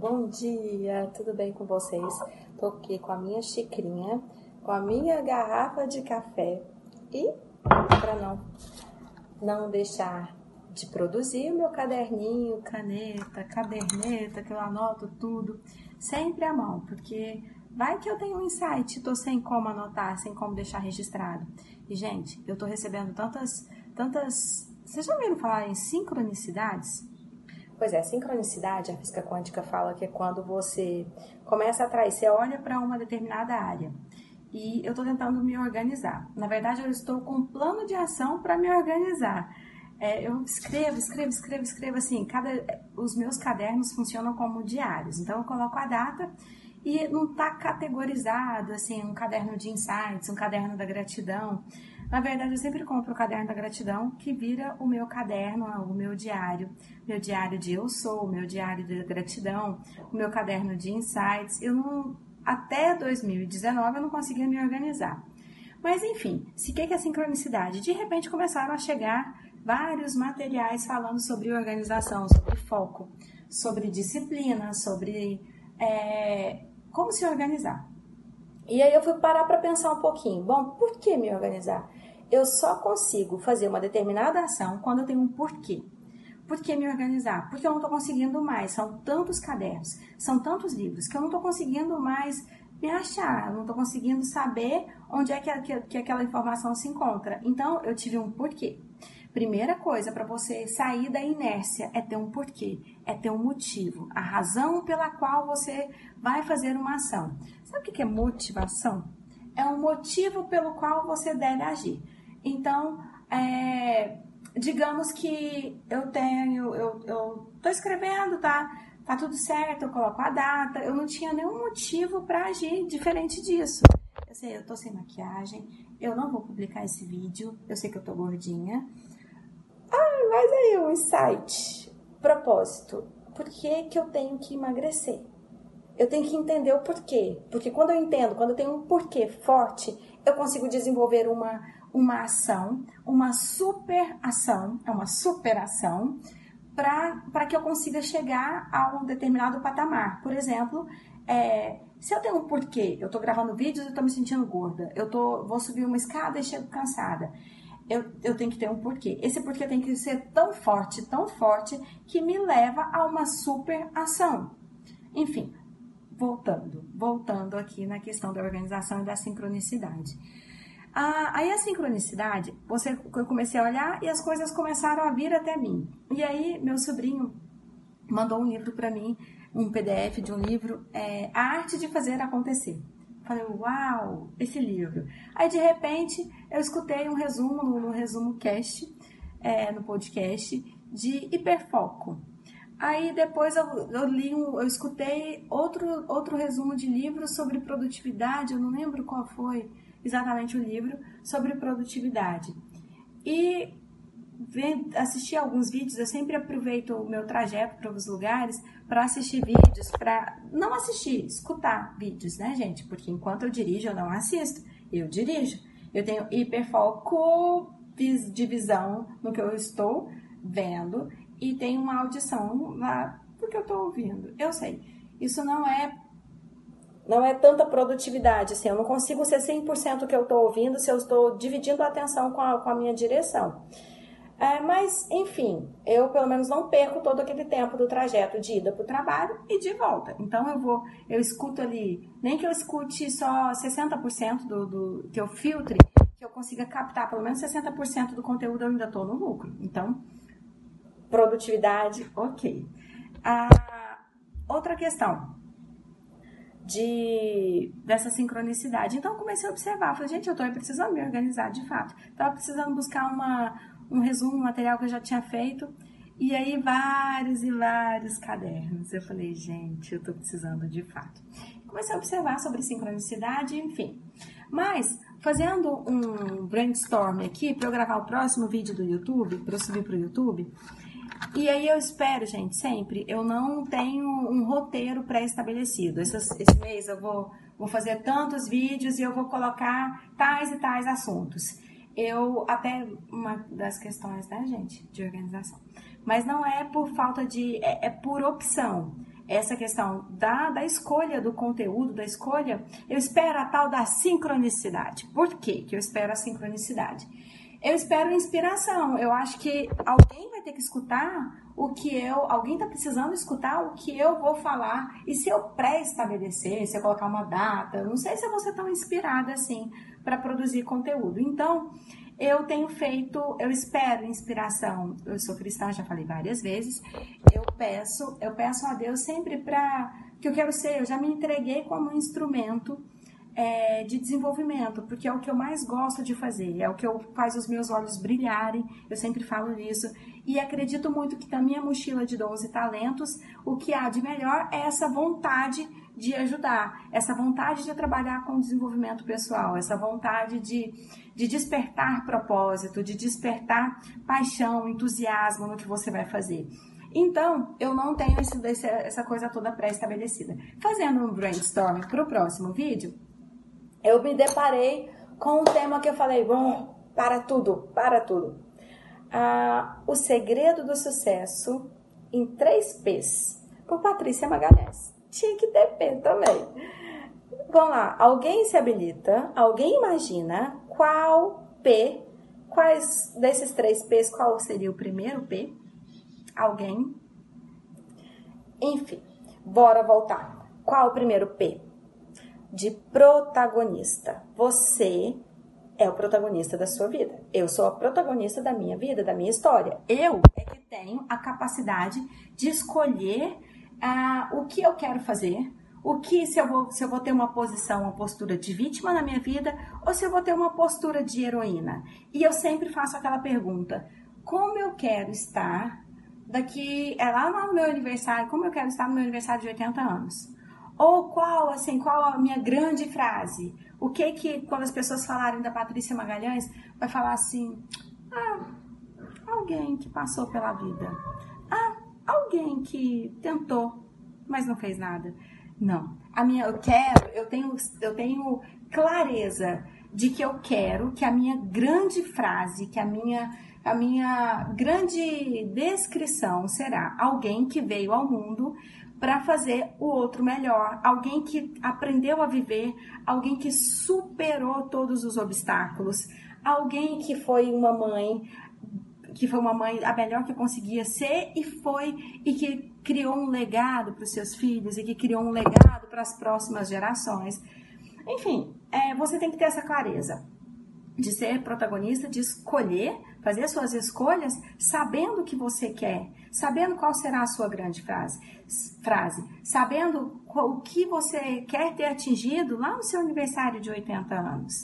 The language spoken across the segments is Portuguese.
Bom dia, tudo bem com vocês? Tô aqui com a minha xicrinha, com a minha garrafa de café e para não não deixar de produzir o meu caderninho, caneta, caderneta, que eu anoto tudo, sempre à mão, porque vai que eu tenho um insight, tô sem como anotar, sem como deixar registrado. E gente, eu tô recebendo tantas tantas, vocês já ouviram falar em sincronicidades? Pois é, sincronicidade, a física quântica fala que é quando você começa a atrair, você olha para uma determinada área e eu estou tentando me organizar. Na verdade, eu estou com um plano de ação para me organizar. É, eu escrevo, escrevo, escrevo, escrevo assim. Cada, os meus cadernos funcionam como diários. Então, eu coloco a data e não está categorizado assim, um caderno de insights, um caderno da gratidão. Na verdade, eu sempre compro o caderno da gratidão, que vira o meu caderno, o meu diário. Meu diário de eu sou, meu diário de gratidão, o meu caderno de insights. Eu não, até 2019 eu não conseguia me organizar. Mas enfim, se que é sincronicidade? De repente começaram a chegar vários materiais falando sobre organização, sobre foco, sobre disciplina, sobre é, como se organizar. E aí eu fui parar para pensar um pouquinho. Bom, por que me organizar? Eu só consigo fazer uma determinada ação quando eu tenho um porquê. Por que me organizar? Porque eu não estou conseguindo mais. São tantos cadernos, são tantos livros que eu não estou conseguindo mais me achar, eu não estou conseguindo saber onde é que, que, que aquela informação se encontra. Então, eu tive um porquê. Primeira coisa para você sair da inércia é ter um porquê, é ter um motivo, a razão pela qual você vai fazer uma ação. Sabe o que é motivação? É um motivo pelo qual você deve agir. Então, é, digamos que eu tenho, eu, eu tô escrevendo, tá? Tá tudo certo, eu coloco a data, eu não tinha nenhum motivo para agir diferente disso. Eu sei, eu tô sem maquiagem, eu não vou publicar esse vídeo, eu sei que eu tô gordinha. Ah, mas aí o insight, propósito, por que que eu tenho que emagrecer? Eu tenho que entender o porquê, porque quando eu entendo, quando eu tenho um porquê forte, eu consigo desenvolver uma uma ação, uma super ação, é uma superação, para que eu consiga chegar a um determinado patamar. Por exemplo, é, se eu tenho um porquê, eu estou gravando vídeos e estou me sentindo gorda, eu tô, vou subir uma escada e chego cansada. Eu, eu tenho que ter um porquê. Esse porquê tem que ser tão forte, tão forte, que me leva a uma super ação. Enfim, voltando, voltando aqui na questão da organização e da sincronicidade. Aí a sincronicidade, você, eu comecei a olhar e as coisas começaram a vir até mim. E aí meu sobrinho mandou um livro para mim, um PDF de um livro, é, A Arte de Fazer Acontecer. Falei, uau, esse livro. Aí de repente eu escutei um resumo no, no resumo cast, é, no podcast, de hiperfoco. Aí depois eu, eu li, um, eu escutei outro, outro resumo de livro sobre produtividade, eu não lembro qual foi exatamente o livro sobre produtividade. E assistir alguns vídeos, eu sempre aproveito o meu trajeto para os lugares para assistir vídeos, para não assistir, escutar vídeos, né, gente? Porque enquanto eu dirijo, eu não assisto, eu dirijo. Eu tenho hiperfoco de visão no que eu estou vendo e tenho uma audição lá porque eu estou ouvindo. Eu sei, isso não é não é tanta produtividade, assim, eu não consigo ser 100% o que eu estou ouvindo se eu estou dividindo a atenção com a, com a minha direção. É, mas, enfim, eu pelo menos não perco todo aquele tempo do trajeto de ida para o trabalho e de volta. Então eu vou, eu escuto ali, nem que eu escute só 60% do, do que eu filtre, que eu consiga captar pelo menos 60% do conteúdo, eu ainda estou no lucro. Então, produtividade, ok. Ah, outra questão de dessa sincronicidade. Então comecei a observar, falei, gente, eu estou precisando me organizar de fato. Estava precisando buscar uma, um resumo, um material que eu já tinha feito. E aí vários e vários cadernos. Eu falei, gente, eu estou precisando de fato. Comecei a observar sobre sincronicidade, enfim. Mas fazendo um brainstorm aqui para eu gravar o próximo vídeo do YouTube, para eu subir para o YouTube, e aí eu espero, gente, sempre. Eu não tenho um roteiro pré-estabelecido. Esse, esse mês eu vou, vou fazer tantos vídeos e eu vou colocar tais e tais assuntos. Eu, até uma das questões, né, gente, de organização. Mas não é por falta de. É, é por opção. essa questão da, da escolha do conteúdo, da escolha, eu espero a tal da sincronicidade. Por quê que eu espero a sincronicidade? Eu espero inspiração. Eu acho que alguém vai ter que escutar o que eu, alguém está precisando escutar o que eu vou falar. E se eu pré-estabelecer, se eu colocar uma data, não sei se eu vou ser tão inspirada assim para produzir conteúdo. Então, eu tenho feito, eu espero inspiração. Eu sou cristã, já falei várias vezes. Eu peço, eu peço a Deus sempre para que eu quero ser. Eu já me entreguei como um instrumento é, de desenvolvimento, porque é o que eu mais gosto de fazer, é o que eu, faz os meus olhos brilharem, eu sempre falo nisso, e acredito muito que na minha mochila de 12 talentos, o que há de melhor é essa vontade de ajudar, essa vontade de trabalhar com desenvolvimento pessoal, essa vontade de, de despertar propósito, de despertar paixão, entusiasmo no que você vai fazer. Então, eu não tenho esse, essa coisa toda pré-estabelecida. Fazendo um brainstorming para o próximo vídeo, eu me deparei com um tema que eu falei, bom, para tudo, para tudo. Ah, o segredo do sucesso em três P's, por Patrícia Magalhães. Tinha que ter P também. Vamos lá, alguém se habilita, alguém imagina qual P, quais desses três P's, qual seria o primeiro P? Alguém? Enfim, bora voltar. Qual o primeiro P? De protagonista. Você é o protagonista da sua vida. Eu sou a protagonista da minha vida, da minha história. Eu é que tenho a capacidade de escolher uh, o que eu quero fazer, o que se eu, vou, se eu vou ter uma posição, uma postura de vítima na minha vida, ou se eu vou ter uma postura de heroína. E eu sempre faço aquela pergunta: como eu quero estar daqui, é lá no meu aniversário, como eu quero estar no meu aniversário de 80 anos? Ou qual, assim, qual a minha grande frase? O que que, quando as pessoas falarem da Patrícia Magalhães, vai falar assim, ah, alguém que passou pela vida. Ah, alguém que tentou, mas não fez nada. Não. A minha, eu quero, eu tenho, eu tenho clareza de que eu quero que a minha grande frase, que a minha, a minha grande descrição será alguém que veio ao mundo para fazer o outro melhor, alguém que aprendeu a viver, alguém que superou todos os obstáculos, alguém que foi uma mãe, que foi uma mãe a melhor que conseguia ser e foi e que criou um legado para os seus filhos e que criou um legado para as próximas gerações. Enfim, é, você tem que ter essa clareza de ser protagonista, de escolher, fazer suas escolhas, sabendo o que você quer, sabendo qual será a sua grande frase, frase sabendo o que você quer ter atingido lá no seu aniversário de 80 anos,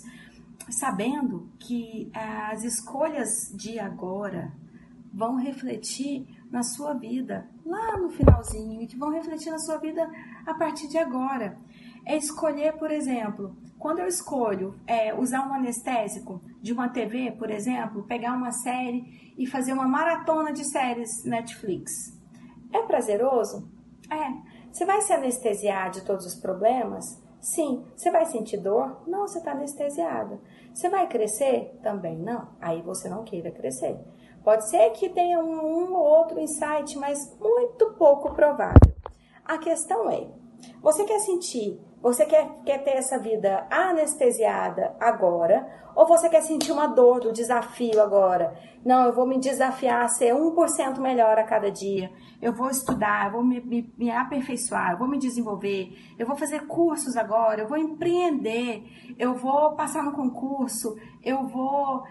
sabendo que eh, as escolhas de agora vão refletir na sua vida lá no finalzinho e que vão refletir na sua vida a partir de agora. É escolher, por exemplo, quando eu escolho é, usar um anestésico de uma TV, por exemplo, pegar uma série e fazer uma maratona de séries Netflix, é prazeroso? É. Você vai se anestesiar de todos os problemas? Sim. Você vai sentir dor? Não, você está anestesiado. Você vai crescer? Também não. Aí você não queira crescer. Pode ser que tenha um, um ou outro insight, mas muito pouco provável. A questão é: você quer sentir você quer, quer ter essa vida anestesiada agora? Ou você quer sentir uma dor do desafio agora? Não, eu vou me desafiar a ser 1% melhor a cada dia. Eu vou estudar, eu vou me, me, me aperfeiçoar, eu vou me desenvolver, eu vou fazer cursos agora, eu vou empreender, eu vou passar no concurso, eu vou.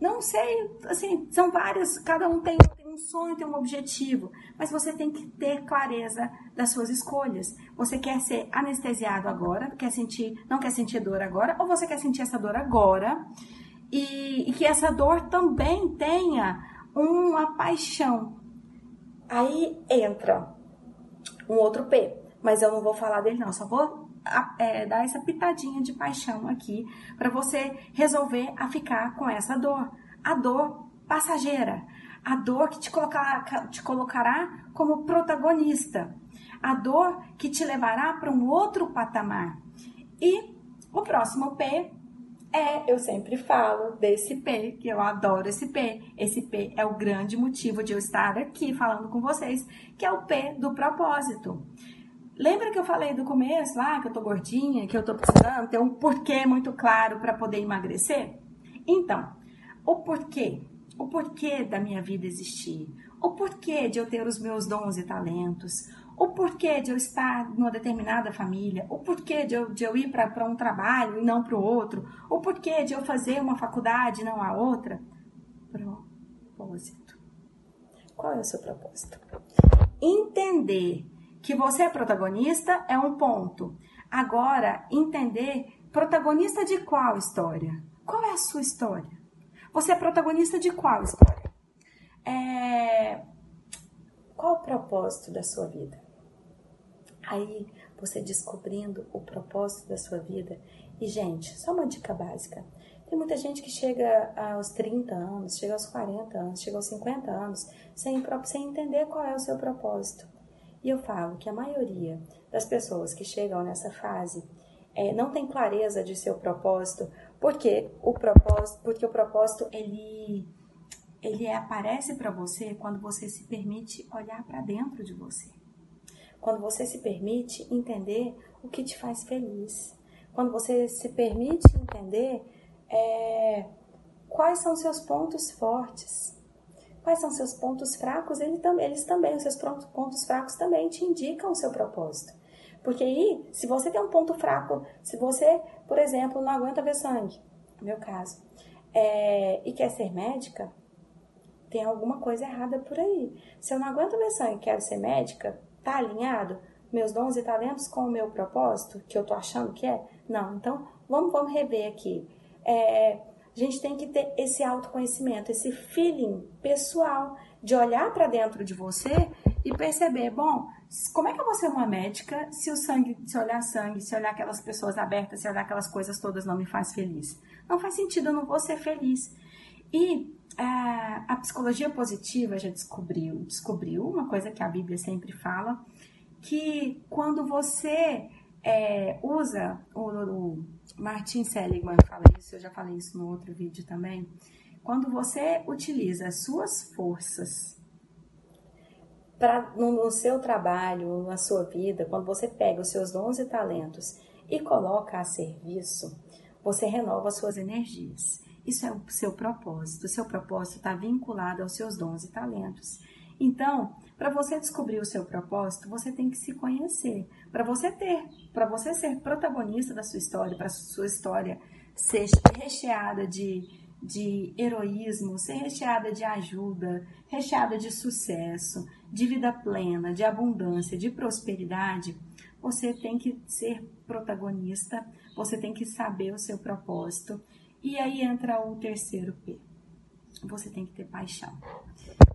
Não sei, assim, são várias, cada um tem um sonho, tem um objetivo, mas você tem que ter clareza das suas escolhas. Você quer ser anestesiado agora, quer sentir, não quer sentir dor agora, ou você quer sentir essa dor agora e, e que essa dor também tenha uma paixão. Aí entra um outro P, mas eu não vou falar dele não, só vou é, dar essa pitadinha de paixão aqui para você resolver a ficar com essa dor. A dor passageira, a dor que te, colocar, te colocará como protagonista, a dor que te levará para um outro patamar. E o próximo P É, eu sempre falo desse P, que eu adoro esse P. Esse P é o grande motivo de eu estar aqui falando com vocês, que é o P do propósito. Lembra que eu falei do começo lá, que eu tô gordinha, que eu tô precisando ter um porquê muito claro para poder emagrecer? Então, o porquê, o porquê da minha vida existir, o porquê de eu ter os meus dons e talentos, o porquê de eu estar numa determinada família, o porquê de eu, de eu ir para um trabalho e não para o outro, o porquê de eu fazer uma faculdade e não a outra. Propósito. Qual é o seu propósito? Entender que você é protagonista é um ponto. Agora, entender protagonista de qual história? Qual é a sua história? Você é protagonista de qual história? É... Qual o propósito da sua vida? Aí você descobrindo o propósito da sua vida. E, gente, só uma dica básica. Tem muita gente que chega aos 30 anos, chega aos 40 anos, chega aos 50 anos, sem, sem entender qual é o seu propósito. E eu falo que a maioria das pessoas que chegam nessa fase é, não tem clareza de seu propósito, porque o propósito, porque o propósito ele, ele aparece para você quando você se permite olhar para dentro de você. Quando você se permite entender o que te faz feliz, quando você se permite entender é, quais são seus pontos fortes, quais são seus pontos fracos, eles, eles também, os seus pontos fracos também te indicam o seu propósito. Porque aí, se você tem um ponto fraco, se você, por exemplo, não aguenta ver sangue, no meu caso, é, e quer ser médica, tem alguma coisa errada por aí. Se eu não aguento ver sangue e quero ser médica, Tá alinhado meus dons e talentos com o meu propósito, que eu tô achando que é? Não. Então, vamos, vamos rever aqui. É, a gente tem que ter esse autoconhecimento, esse feeling pessoal de olhar para dentro de você e perceber, bom, como é que eu vou ser uma médica se o sangue, se olhar sangue, se olhar aquelas pessoas abertas, se olhar aquelas coisas todas não me faz feliz? Não faz sentido, eu não vou ser feliz. E a, a psicologia positiva já descobriu, descobriu uma coisa que a Bíblia sempre fala, que quando você é, usa, o, o Martin Seligman fala isso, eu já falei isso no outro vídeo também, quando você utiliza as suas forças no, no seu trabalho, na sua vida, quando você pega os seus dons e talentos e coloca a serviço, você renova as suas energias. Isso é o seu propósito. O seu propósito está vinculado aos seus dons e talentos. Então, para você descobrir o seu propósito, você tem que se conhecer. Para você ter, para você ser protagonista da sua história, para sua história ser recheada de, de heroísmo, ser recheada de ajuda, recheada de sucesso, de vida plena, de abundância, de prosperidade, você tem que ser protagonista, você tem que saber o seu propósito e aí entra o terceiro P. Você tem que ter paixão.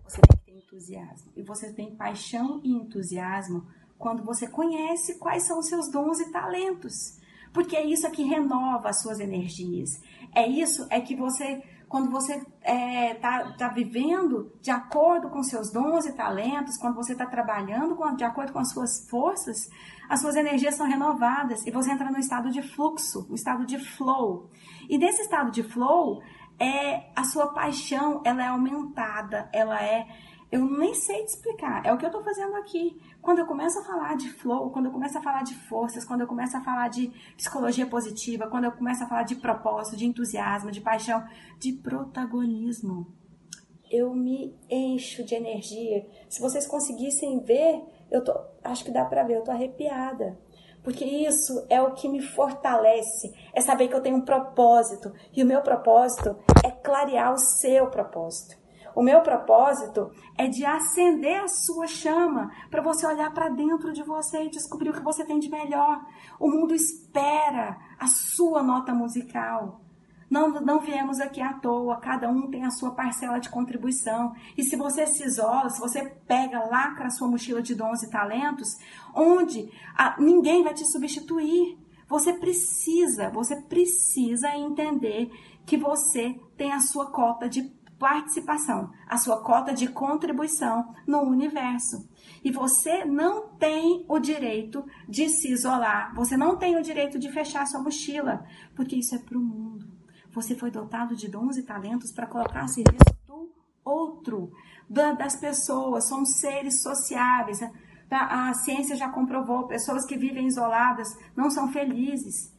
Você tem que ter entusiasmo. E você tem paixão e entusiasmo quando você conhece quais são os seus dons e talentos. Porque é isso que renova as suas energias. É isso é que você, quando você está é, tá, tá vivendo de acordo com seus dons e talentos, quando você está trabalhando com, de acordo com as suas forças, as suas energias são renovadas e você entra no estado de fluxo, no estado de flow. E nesse estado de flow, é a sua paixão, ela é aumentada, ela é eu nem sei te explicar, é o que eu estou fazendo aqui. Quando eu começo a falar de flow, quando eu começo a falar de forças, quando eu começo a falar de psicologia positiva, quando eu começo a falar de propósito, de entusiasmo, de paixão, de protagonismo, eu me encho de energia. Se vocês conseguissem ver, eu tô, acho que dá para ver, eu tô arrepiada. Porque isso é o que me fortalece, é saber que eu tenho um propósito. E o meu propósito é clarear o seu propósito. O meu propósito é de acender a sua chama para você olhar para dentro de você e descobrir o que você tem de melhor. O mundo espera a sua nota musical. Não, não viemos aqui à toa, cada um tem a sua parcela de contribuição. E se você se isola, se você pega, lacra a sua mochila de dons e talentos, onde a, ninguém vai te substituir. Você precisa, você precisa entender que você tem a sua cota de participação, a sua cota de contribuição no universo. E você não tem o direito de se isolar, você não tem o direito de fechar sua mochila, porque isso é para o mundo. Você foi dotado de dons e talentos para colocar a serviço do outro, das pessoas. Somos seres sociáveis. A ciência já comprovou: pessoas que vivem isoladas não são felizes.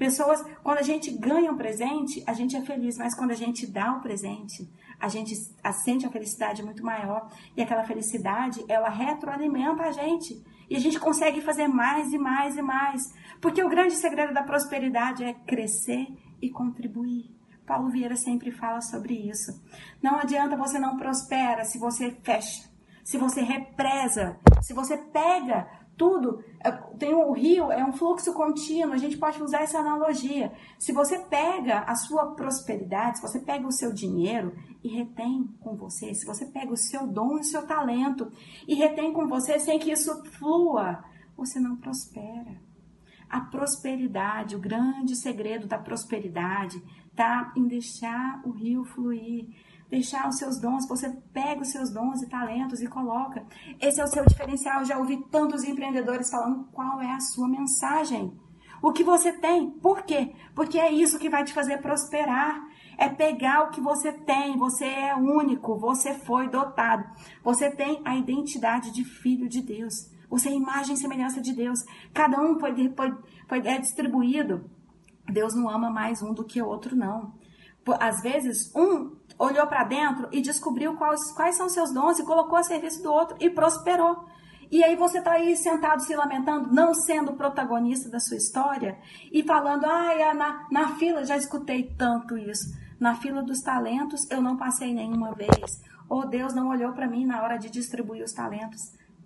Pessoas, quando a gente ganha um presente, a gente é feliz, mas quando a gente dá o um presente, a gente sente a felicidade muito maior. E aquela felicidade, ela retroalimenta a gente. E a gente consegue fazer mais e mais e mais. Porque o grande segredo da prosperidade é crescer e contribuir. Paulo Vieira sempre fala sobre isso. Não adianta você não prospera se você fecha, se você represa, se você pega tudo. É, tem o rio, é um fluxo contínuo, a gente pode usar essa analogia. Se você pega a sua prosperidade, se você pega o seu dinheiro e retém com você, se você pega o seu dom e o seu talento e retém com você sem que isso flua, você não prospera. A prosperidade, o grande segredo da prosperidade está em deixar o rio fluir deixar os seus dons, você pega os seus dons e talentos e coloca. Esse é o seu diferencial. Eu já ouvi tantos empreendedores falando qual é a sua mensagem. O que você tem. Por quê? Porque é isso que vai te fazer prosperar. É pegar o que você tem. Você é único. Você foi dotado. Você tem a identidade de filho de Deus. Você é imagem e semelhança de Deus. Cada um é distribuído. Deus não ama mais um do que o outro, não. Às vezes, um olhou para dentro e descobriu quais, quais são seus dons e colocou a serviço do outro e prosperou. E aí você está aí sentado se lamentando, não sendo protagonista da sua história e falando, ah, na, na fila, já escutei tanto isso. Na fila dos talentos eu não passei nenhuma vez. Ou Deus não olhou para mim na hora de distribuir os talentos.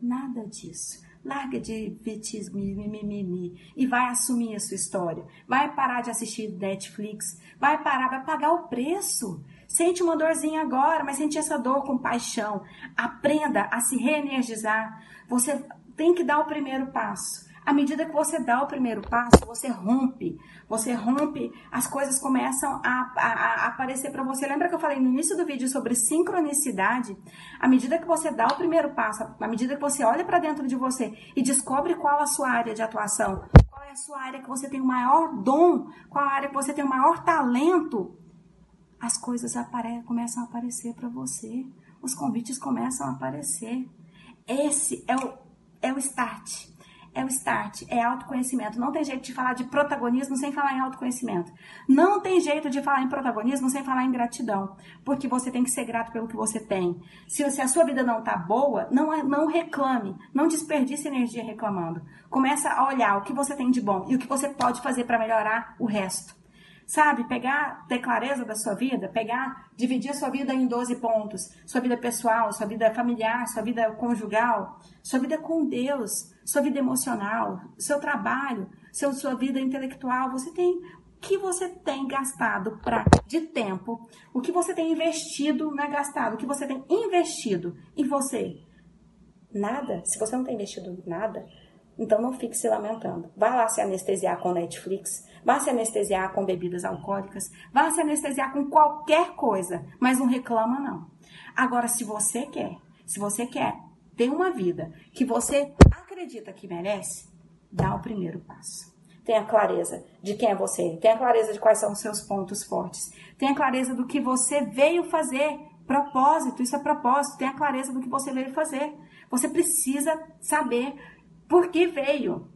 Nada disso. Larga de vitismo mimimi e vai assumir a sua história. Vai parar de assistir Netflix. Vai parar, vai pagar o preço. Sente uma dorzinha agora, mas sente essa dor com paixão. Aprenda a se reenergizar. Você tem que dar o primeiro passo. À medida que você dá o primeiro passo, você rompe. Você rompe, as coisas começam a, a, a aparecer para você. Lembra que eu falei no início do vídeo sobre sincronicidade? À medida que você dá o primeiro passo, à medida que você olha para dentro de você e descobre qual a sua área de atuação, qual é a sua área que você tem o maior dom, qual a área que você tem o maior talento, as coisas apare começam a aparecer para você, os convites começam a aparecer. Esse é o, é o start. É o start, é autoconhecimento. Não tem jeito de falar de protagonismo sem falar em autoconhecimento. Não tem jeito de falar em protagonismo sem falar em gratidão. Porque você tem que ser grato pelo que você tem. Se, se a sua vida não tá boa, não, é, não reclame. Não desperdice energia reclamando. Começa a olhar o que você tem de bom e o que você pode fazer para melhorar o resto. Sabe, pegar, ter clareza da sua vida, pegar, dividir a sua vida em 12 pontos. Sua vida pessoal, sua vida familiar, sua vida conjugal, sua vida com Deus, sua vida emocional, seu trabalho, seu, sua vida intelectual. Você tem o que você tem gastado pra, de tempo, o que você tem investido, não é gastado, o que você tem investido em você. Nada. Se você não tem investido nada, então não fique se lamentando. Vai lá se anestesiar com Netflix, vá se anestesiar com bebidas alcoólicas, vá se anestesiar com qualquer coisa, mas não reclama não. Agora, se você quer, se você quer ter uma vida que você acredita que merece, dá o primeiro passo. Tenha clareza de quem é você, tenha clareza de quais são os seus pontos fortes, tenha clareza do que você veio fazer, propósito, isso é propósito, tenha clareza do que você veio fazer. Você precisa saber por que veio.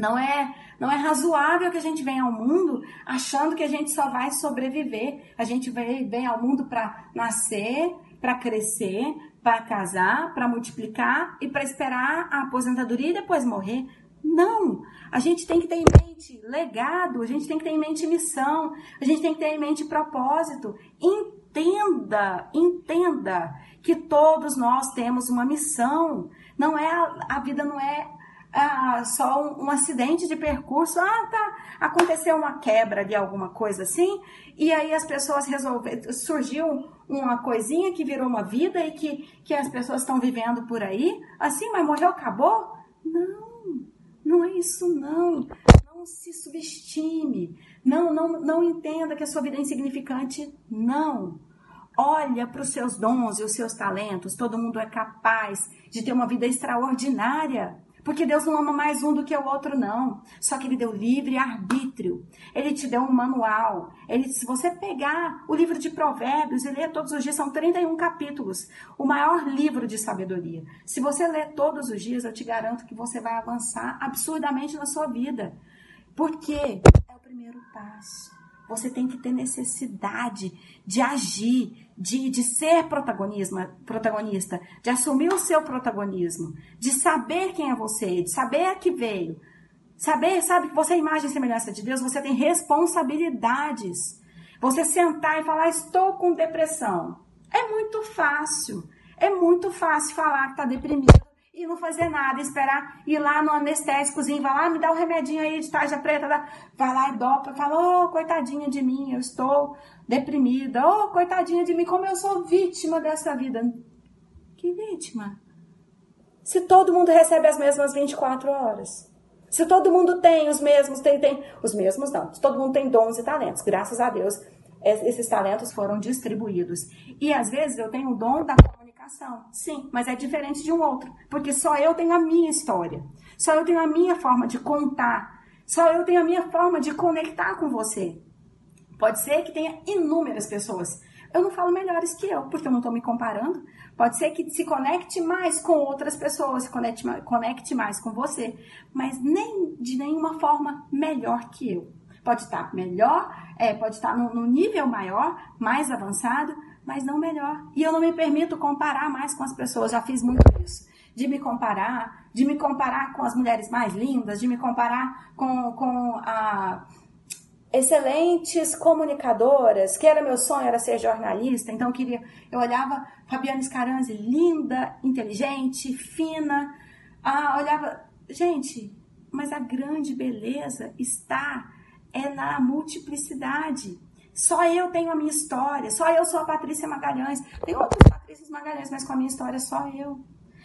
Não é, não é razoável que a gente venha ao mundo achando que a gente só vai sobreviver. A gente vem, vem ao mundo para nascer, para crescer, para casar, para multiplicar e para esperar a aposentadoria e depois morrer. Não! A gente tem que ter em mente legado, a gente tem que ter em mente missão, a gente tem que ter em mente propósito. Entenda, entenda que todos nós temos uma missão. Não é a vida não é ah, só um, um, acidente de percurso, ah, tá, aconteceu uma quebra de alguma coisa assim, e aí as pessoas resolveram, surgiu uma coisinha que virou uma vida e que, que as pessoas estão vivendo por aí, assim, mas morreu, acabou? Não, não é isso não. Não se subestime, não, não, não entenda que a sua vida é insignificante, não. Olha para os seus dons e os seus talentos, todo mundo é capaz de ter uma vida extraordinária. Porque Deus não ama mais um do que o outro, não. Só que Ele deu livre arbítrio. Ele te deu um manual. Ele, se você pegar o livro de Provérbios e ler todos os dias, são 31 capítulos. O maior livro de sabedoria. Se você ler todos os dias, eu te garanto que você vai avançar absurdamente na sua vida. Porque é o primeiro passo. Você tem que ter necessidade de agir, de, de ser protagonista, de assumir o seu protagonismo, de saber quem é você, de saber a que veio. Saber, sabe, que você é imagem e semelhança de Deus, você tem responsabilidades. Você sentar e falar, estou com depressão. É muito fácil. É muito fácil falar que está deprimido e não fazer nada, esperar ir lá no anestésicozinho, vai lá, me dá um remedinho aí de tarja preta, vai lá e dopa, fala, ô, oh, coitadinha de mim, eu estou deprimida, ô, oh, coitadinha de mim, como eu sou vítima dessa vida. Que vítima? Se todo mundo recebe as mesmas 24 horas. Se todo mundo tem os mesmos, tem, tem, os mesmos não, todo mundo tem dons e talentos, graças a Deus, esses talentos foram distribuídos. E às vezes eu tenho o dom da comunicação, sim, mas é diferente de um outro, porque só eu tenho a minha história, só eu tenho a minha forma de contar, só eu tenho a minha forma de conectar com você. Pode ser que tenha inúmeras pessoas. Eu não falo melhores que eu, porque eu não estou me comparando. Pode ser que se conecte mais com outras pessoas, se conecte, conecte mais com você, mas nem de nenhuma forma melhor que eu. Pode estar melhor, é, pode estar no, no nível maior, mais avançado, mas não melhor. E eu não me permito comparar mais com as pessoas, já fiz muito isso. De me comparar, de me comparar com as mulheres mais lindas, de me comparar com, com a excelentes comunicadoras, que era meu sonho, era ser jornalista, então eu queria, eu olhava Fabiana Scaranzi, linda, inteligente, fina, ah, olhava, gente, mas a grande beleza está é na multiplicidade. Só eu tenho a minha história, só eu sou a Patrícia Magalhães. Tem outras Patrícias Magalhães, mas com a minha história só eu.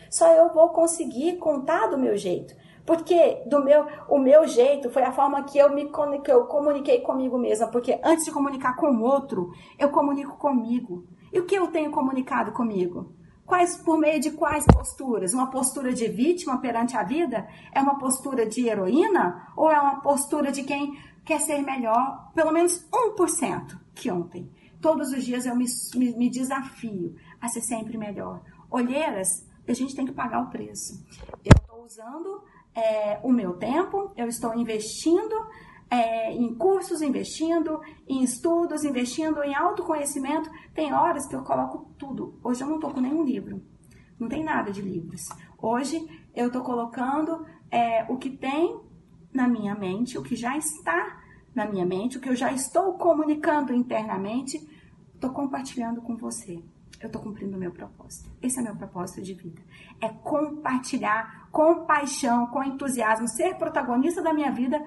Só eu vou conseguir contar do meu jeito. Porque do meu, o meu jeito foi a forma que eu me que eu comuniquei comigo mesma. Porque antes de comunicar com o outro, eu comunico comigo. E o que eu tenho comunicado comigo? Quais, por meio de quais posturas? Uma postura de vítima perante a vida? É uma postura de heroína? Ou é uma postura de quem quer ser melhor, pelo menos 1% que ontem. Todos os dias eu me, me, me desafio a ser sempre melhor. Olheiras, a gente tem que pagar o preço. Eu estou usando é, o meu tempo, eu estou investindo é, em cursos, investindo em estudos, investindo em autoconhecimento. Tem horas que eu coloco tudo. Hoje eu não estou com nenhum livro. Não tem nada de livros. Hoje eu estou colocando é, o que tem na minha mente, o que já está na minha mente, o que eu já estou comunicando internamente, estou compartilhando com você. Eu estou cumprindo o meu propósito. Esse é meu propósito de vida. É compartilhar com paixão, com entusiasmo, ser protagonista da minha vida,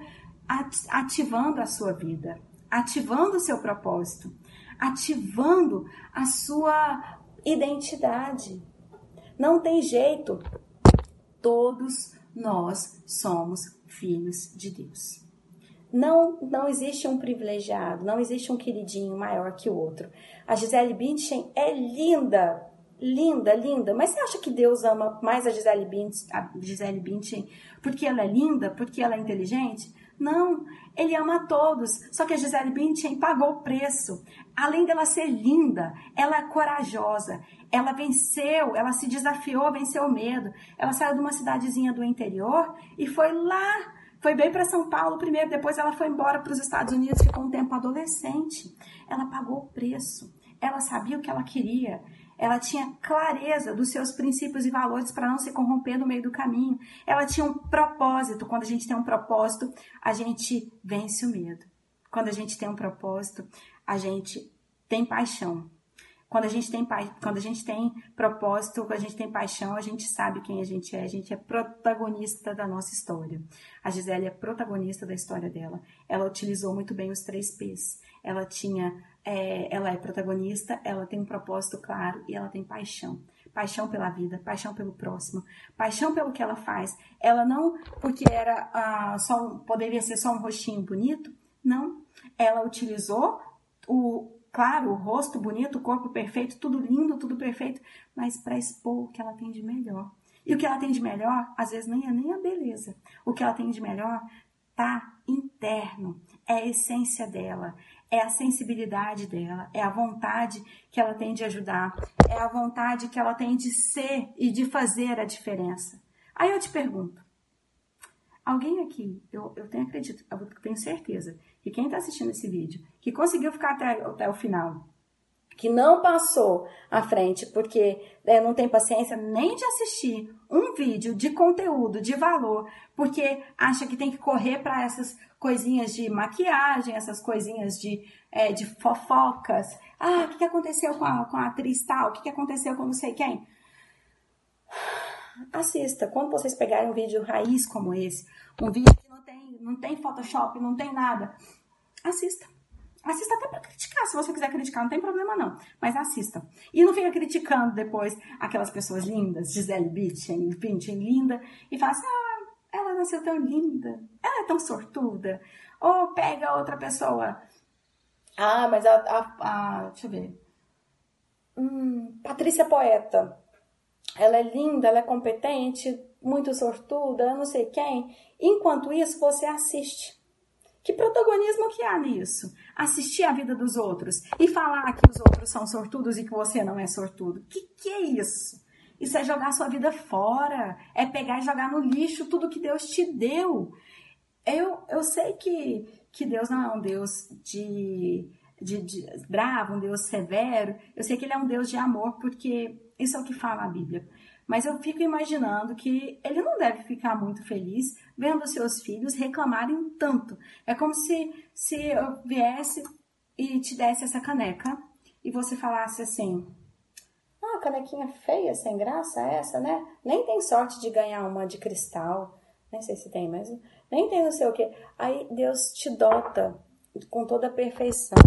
ativando a sua vida, ativando o seu propósito, ativando a sua identidade. Não tem jeito. Todos nós somos filhos de Deus. Não, não existe um privilegiado, não existe um queridinho maior que o outro. A Gisele Bündchen é linda, linda, linda. Mas você acha que Deus ama mais a Gisele Bündchen, a Gisele Bündchen porque ela é linda, porque ela é inteligente? Não, ele ama a todos. Só que a Gisele Bündchen pagou o preço. Além dela ser linda, ela é corajosa. Ela venceu, ela se desafiou, venceu o medo. Ela saiu de uma cidadezinha do interior e foi lá, foi bem para São Paulo primeiro, depois ela foi embora para os Estados Unidos, ficou um tempo adolescente. Ela pagou o preço. Ela sabia o que ela queria. Ela tinha clareza dos seus princípios e valores para não se corromper no meio do caminho. Ela tinha um propósito. Quando a gente tem um propósito, a gente vence o medo. Quando a gente tem um propósito, a gente tem paixão. Quando a gente tem quando a gente tem propósito, quando a gente tem paixão, a gente sabe quem a gente é, a gente é protagonista da nossa história. A Gisele é protagonista da história dela. Ela utilizou muito bem os três P's. Ela tinha, é, ela é protagonista, ela tem um propósito claro e ela tem paixão paixão pela vida, paixão pelo próximo, paixão pelo que ela faz. Ela não porque era ah, só poderia ser só um rostinho bonito, não. Ela utilizou o claro, o rosto bonito, o corpo perfeito, tudo lindo, tudo perfeito, mas para expor o que ela tem de melhor. E o que ela tem de melhor, às vezes nem é nem a beleza. O que ela tem de melhor tá interno, é a essência dela, é a sensibilidade dela, é a vontade que ela tem de ajudar, é a vontade que ela tem de ser e de fazer a diferença. Aí eu te pergunto, alguém aqui, eu, eu tenho acredito, eu tenho certeza que quem está assistindo esse vídeo, que conseguiu ficar até, até o final, que não passou à frente porque é, não tem paciência nem de assistir um vídeo de conteúdo, de valor, porque acha que tem que correr para essas coisinhas de maquiagem, essas coisinhas de, é, de fofocas. Ah, o que, que aconteceu com a, com a atriz tal? O que, que aconteceu com não sei quem? Assista. Quando vocês pegarem um vídeo raiz como esse, um vídeo que não tem, não tem Photoshop, não tem nada, assista Assista até para criticar, se você quiser criticar, não tem problema não. Mas assista. E não fica criticando depois aquelas pessoas lindas, Gisele Bündchen, Bündchen linda, e fala assim, ah, ela nasceu tão linda, ela é tão sortuda. Ou pega outra pessoa, ah, mas a, a, a deixa eu ver, hum, Patrícia Poeta, ela é linda, ela é competente, muito sortuda, não sei quem. Enquanto isso, você assiste. Que protagonismo que há nisso? Assistir a vida dos outros e falar que os outros são sortudos e que você não é sortudo. Que que é isso? Isso é jogar sua vida fora, é pegar e jogar no lixo tudo que Deus te deu. Eu, eu sei que, que Deus não é um Deus de, de, de bravo, um Deus severo. Eu sei que Ele é um Deus de amor, porque isso é o que fala a Bíblia. Mas eu fico imaginando que ele não deve ficar muito feliz vendo seus filhos reclamarem tanto. É como se, se eu viesse e te desse essa caneca e você falasse assim: Ah, canequinha feia, sem graça essa, né? Nem tem sorte de ganhar uma de cristal. Nem sei se tem, mas nem tem não sei o que. Aí Deus te dota com toda a perfeição,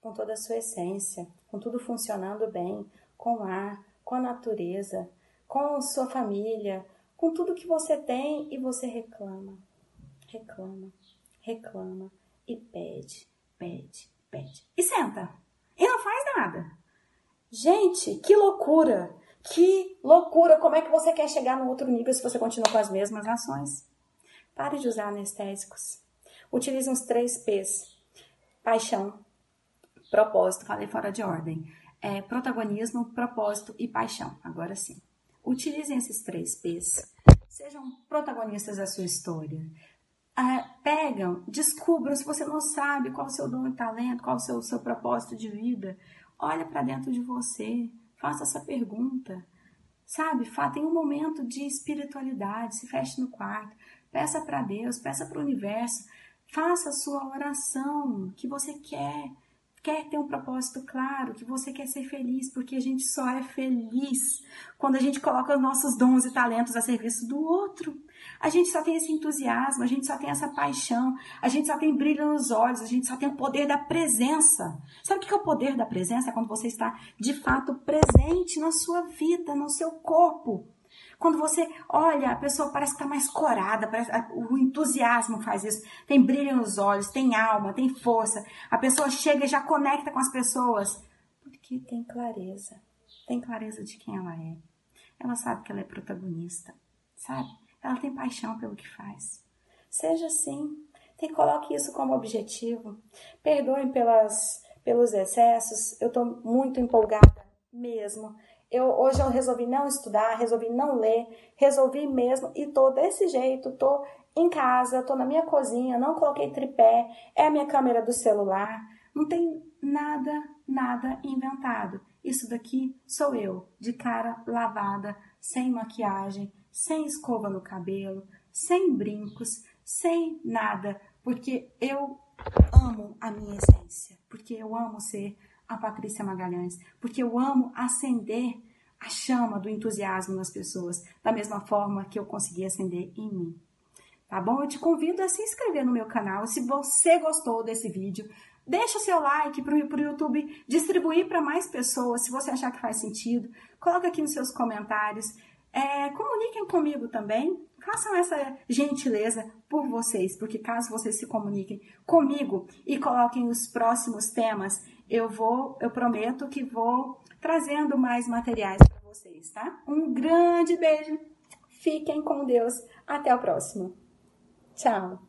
com toda a sua essência, com tudo funcionando bem, com o ar, com a natureza, com sua família, com tudo que você tem e você reclama, reclama, reclama e pede, pede, pede. E senta. E não faz nada. Gente, que loucura! Que loucura! Como é que você quer chegar no outro nível se você continua com as mesmas ações? Pare de usar anestésicos. Utilize uns três P's: paixão, propósito, falei fora de ordem. É, protagonismo, propósito e paixão. Agora sim. Utilizem esses três P's. Sejam protagonistas da sua história. Ah, pegam, descubram se você não sabe qual o seu dom e talento, qual o seu, seu propósito de vida. Olha para dentro de você, faça essa pergunta. Sabe, tem um momento de espiritualidade, se feche no quarto, peça para Deus, peça para o universo, faça a sua oração que você quer quer ter um propósito claro, que você quer ser feliz, porque a gente só é feliz quando a gente coloca os nossos dons e talentos a serviço do outro. A gente só tem esse entusiasmo, a gente só tem essa paixão, a gente só tem brilho nos olhos, a gente só tem o poder da presença. Sabe o que é o poder da presença? É quando você está de fato presente na sua vida, no seu corpo. Quando você olha, a pessoa parece que está mais corada, parece, o entusiasmo faz isso. Tem brilho nos olhos, tem alma, tem força. A pessoa chega e já conecta com as pessoas. Porque tem clareza. Tem clareza de quem ela é. Ela sabe que ela é protagonista, sabe? Ela tem paixão pelo que faz. Seja assim. Coloque isso como objetivo. Perdoem pelas, pelos excessos. Eu estou muito empolgada mesmo. Eu, hoje eu resolvi não estudar, resolvi não ler, resolvi mesmo e tô desse jeito, tô em casa, tô na minha cozinha, não coloquei tripé, é a minha câmera do celular, não tem nada, nada inventado. Isso daqui sou eu, de cara lavada, sem maquiagem, sem escova no cabelo, sem brincos, sem nada, porque eu amo a minha essência, porque eu amo ser a Patrícia Magalhães, porque eu amo acender a chama do entusiasmo nas pessoas, da mesma forma que eu consegui acender em mim. Tá bom? Eu te convido a se inscrever no meu canal. Se você gostou desse vídeo, deixa o seu like para o YouTube distribuir para mais pessoas, se você achar que faz sentido. Coloca aqui nos seus comentários. É, comuniquem comigo também. Façam essa gentileza por vocês, porque caso vocês se comuniquem comigo e coloquem os próximos temas eu vou, eu prometo que vou trazendo mais materiais para vocês, tá? Um grande beijo Fiquem com Deus. Até o próximo. Tchau.